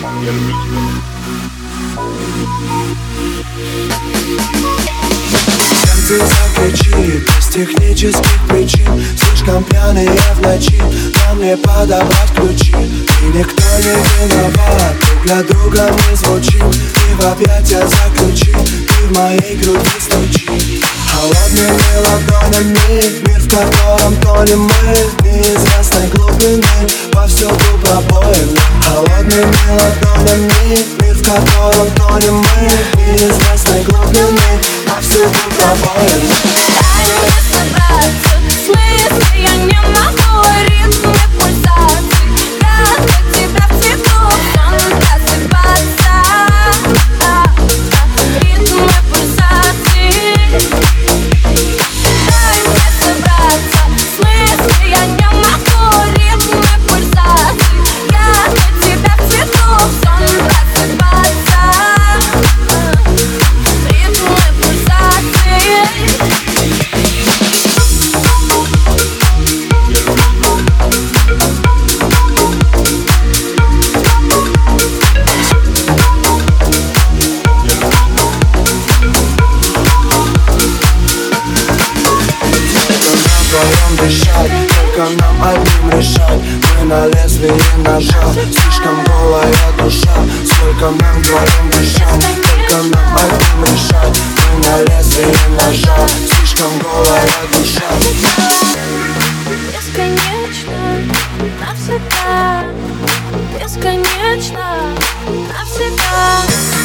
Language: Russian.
Я люблю тебя. Закричит без технических причин. Слишком пьяные в ночи Нам не подобрать ключи. И никто не виноват Друг для друга мы звучим И в объятия заключи Ты в моей груди стучи Холодными ладонями Мир, в котором тонем мы Неизвестной глубины Повсюду пробоины Холодными ладонями Мир, в котором тонем мы. Неизвестной глубины Повсюду пробоины на твоем дышать, только нам одним решать. Мы на лезвие ножа, слишком голая душа. Сколько нам вдвоем дышать, только нам одним решать. Мы на лезвие ножа, слишком голая душа. Бесконечно, навсегда. Бесконечно, навсегда